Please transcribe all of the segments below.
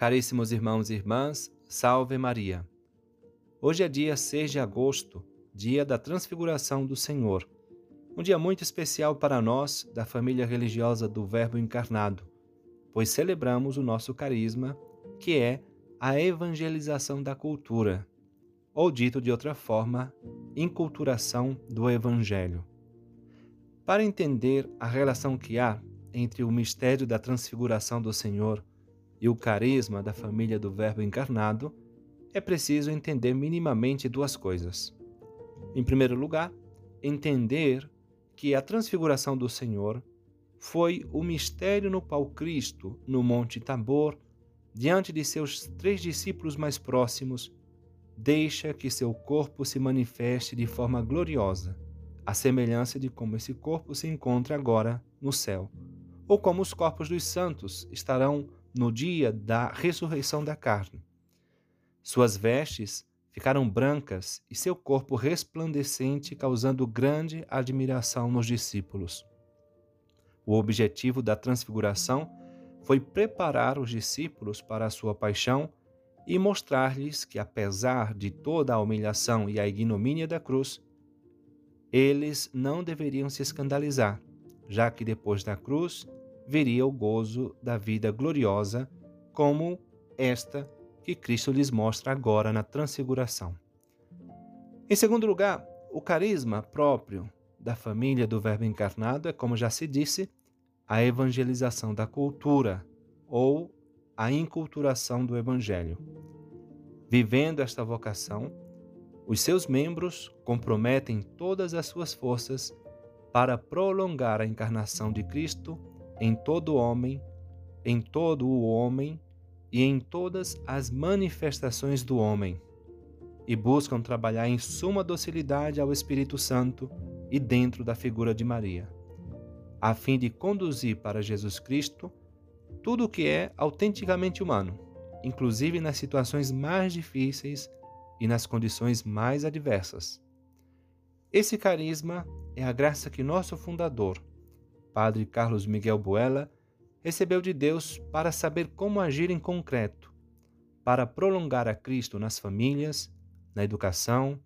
Caríssimos irmãos e irmãs, salve Maria. Hoje é dia 6 de agosto, dia da transfiguração do Senhor. Um dia muito especial para nós, da família religiosa do Verbo encarnado, pois celebramos o nosso carisma, que é a evangelização da cultura, ou dito de outra forma, inculturação do Evangelho. Para entender a relação que há entre o mistério da transfiguração do Senhor e o carisma da família do Verbo encarnado, é preciso entender minimamente duas coisas. Em primeiro lugar, entender que a transfiguração do Senhor foi o mistério no qual Cristo, no Monte Tabor, diante de seus três discípulos mais próximos, deixa que seu corpo se manifeste de forma gloriosa, à semelhança de como esse corpo se encontra agora no céu, ou como os corpos dos santos estarão no dia da ressurreição da carne. Suas vestes ficaram brancas e seu corpo resplandecente, causando grande admiração nos discípulos. O objetivo da transfiguração foi preparar os discípulos para a sua paixão e mostrar-lhes que, apesar de toda a humilhação e a ignomínia da cruz, eles não deveriam se escandalizar, já que depois da cruz viria o gozo da vida gloriosa, como esta que Cristo lhes mostra agora na transfiguração. Em segundo lugar, o carisma próprio da família do Verbo encarnado é, como já se disse, a evangelização da cultura ou a inculturação do Evangelho. Vivendo esta vocação, os seus membros comprometem todas as suas forças para prolongar a encarnação de Cristo em todo homem, em todo o homem e em todas as manifestações do homem, e buscam trabalhar em suma docilidade ao Espírito Santo e dentro da figura de Maria, a fim de conduzir para Jesus Cristo tudo o que é autenticamente humano, inclusive nas situações mais difíceis e nas condições mais adversas. Esse carisma é a graça que nosso fundador, Padre Carlos Miguel Buela, recebeu de Deus para saber como agir em concreto, para prolongar a Cristo nas famílias, na educação,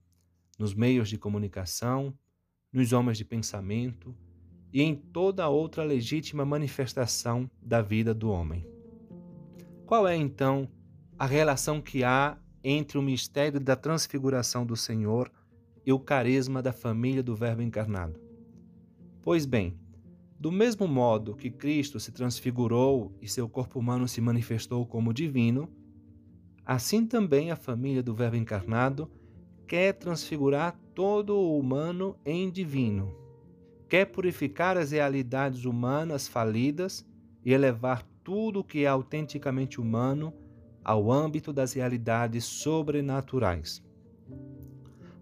nos meios de comunicação, nos homens de pensamento e em toda outra legítima manifestação da vida do homem. Qual é então a relação que há entre o mistério da transfiguração do Senhor e o carisma da família do Verbo encarnado? Pois bem, do mesmo modo que Cristo se transfigurou e seu corpo humano se manifestou como divino, assim também a família do Verbo encarnado quer transfigurar todo o humano em divino. Quer purificar as realidades humanas falidas e elevar tudo o que é autenticamente humano ao âmbito das realidades sobrenaturais.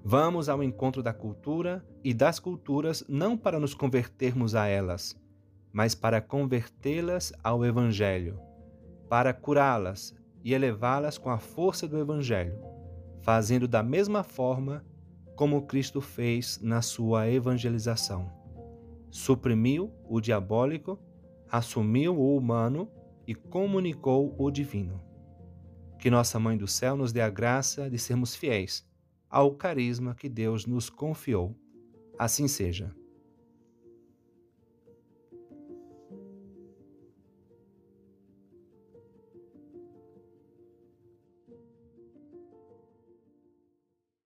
Vamos ao encontro da cultura e das culturas não para nos convertermos a elas, mas para convertê-las ao Evangelho, para curá-las e elevá-las com a força do Evangelho, fazendo da mesma forma como Cristo fez na sua evangelização. Suprimiu o diabólico, assumiu o humano e comunicou o divino. Que Nossa Mãe do Céu nos dê a graça de sermos fiéis ao carisma que Deus nos confiou. Assim seja.